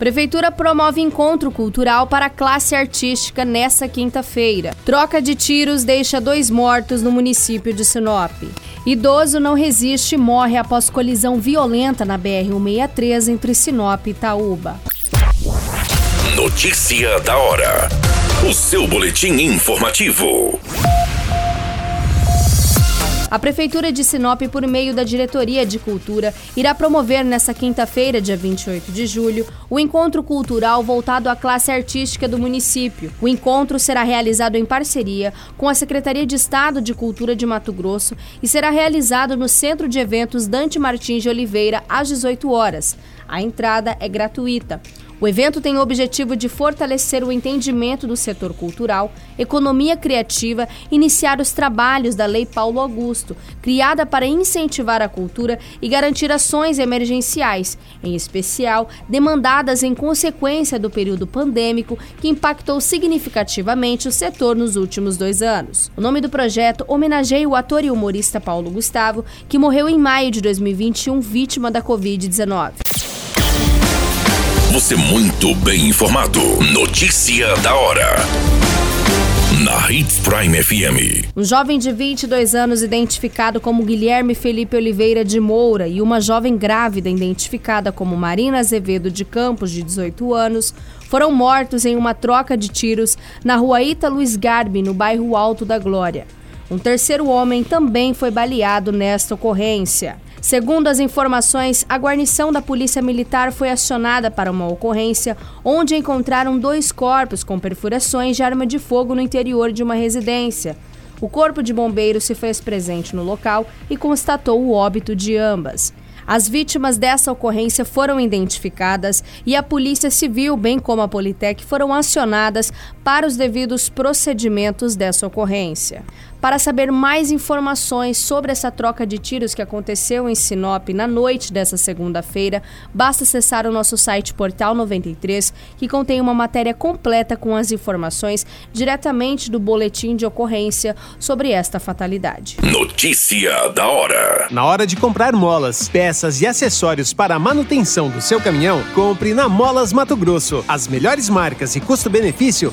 Prefeitura promove encontro cultural para a classe artística nesta quinta-feira. Troca de tiros deixa dois mortos no município de Sinop. Idoso não resiste e morre após colisão violenta na BR-163 entre Sinop e Itaúba. Notícia da hora. O seu boletim informativo. A Prefeitura de Sinop, por meio da Diretoria de Cultura, irá promover nesta quinta-feira, dia 28 de julho, o encontro cultural voltado à classe artística do município. O encontro será realizado em parceria com a Secretaria de Estado de Cultura de Mato Grosso e será realizado no Centro de Eventos Dante Martins de Oliveira, às 18 horas. A entrada é gratuita. O evento tem o objetivo de fortalecer o entendimento do setor cultural, economia criativa iniciar os trabalhos da Lei Paulo Augusto, criada para incentivar a cultura e garantir ações emergenciais, em especial demandadas em consequência do período pandêmico que impactou significativamente o setor nos últimos dois anos. O nome do projeto homenageia o ator e humorista Paulo Gustavo, que morreu em maio de 2021 vítima da Covid-19. Você muito bem informado. Notícia da hora. Na Hits Prime FM. Um jovem de 22 anos, identificado como Guilherme Felipe Oliveira de Moura, e uma jovem grávida, identificada como Marina Azevedo de Campos, de 18 anos, foram mortos em uma troca de tiros na rua Ita Luiz Garbi, no bairro Alto da Glória. Um terceiro homem também foi baleado nesta ocorrência. Segundo as informações, a guarnição da Polícia Militar foi acionada para uma ocorrência onde encontraram dois corpos com perfurações de arma de fogo no interior de uma residência. O Corpo de Bombeiros se fez presente no local e constatou o óbito de ambas. As vítimas dessa ocorrência foram identificadas e a Polícia Civil, bem como a Politec, foram acionadas para os devidos procedimentos dessa ocorrência. Para saber mais informações sobre essa troca de tiros que aconteceu em Sinop na noite dessa segunda-feira, basta acessar o nosso site Portal 93, que contém uma matéria completa com as informações diretamente do boletim de ocorrência sobre esta fatalidade. Notícia da hora. Na hora de comprar molas, peças e acessórios para a manutenção do seu caminhão, compre na Molas Mato Grosso. As melhores marcas e custo-benefício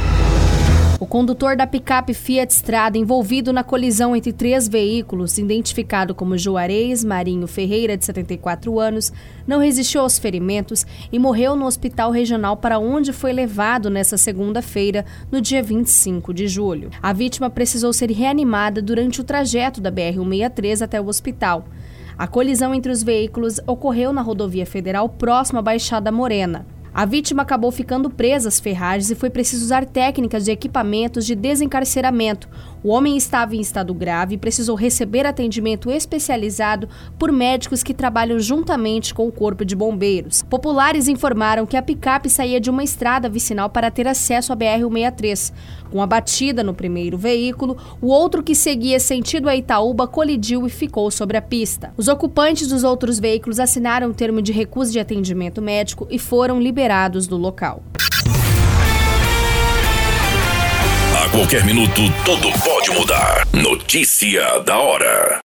O condutor da picape Fiat Strada envolvido na colisão entre três veículos, identificado como Juarez Marinho Ferreira, de 74 anos, não resistiu aos ferimentos e morreu no hospital regional para onde foi levado nesta segunda-feira, no dia 25 de julho. A vítima precisou ser reanimada durante o trajeto da BR-163 até o hospital. A colisão entre os veículos ocorreu na rodovia federal próxima à Baixada Morena. A vítima acabou ficando presa às ferragens e foi preciso usar técnicas de equipamentos de desencarceramento. O homem estava em estado grave e precisou receber atendimento especializado por médicos que trabalham juntamente com o Corpo de Bombeiros. Populares informaram que a picape saía de uma estrada vicinal para ter acesso à BR-163. Com a batida no primeiro veículo, o outro que seguia sentido a Itaúba colidiu e ficou sobre a pista. Os ocupantes dos outros veículos assinaram o termo de recusa de atendimento médico e foram liberados do local. A qualquer minuto, tudo pode mudar. Notícia da hora.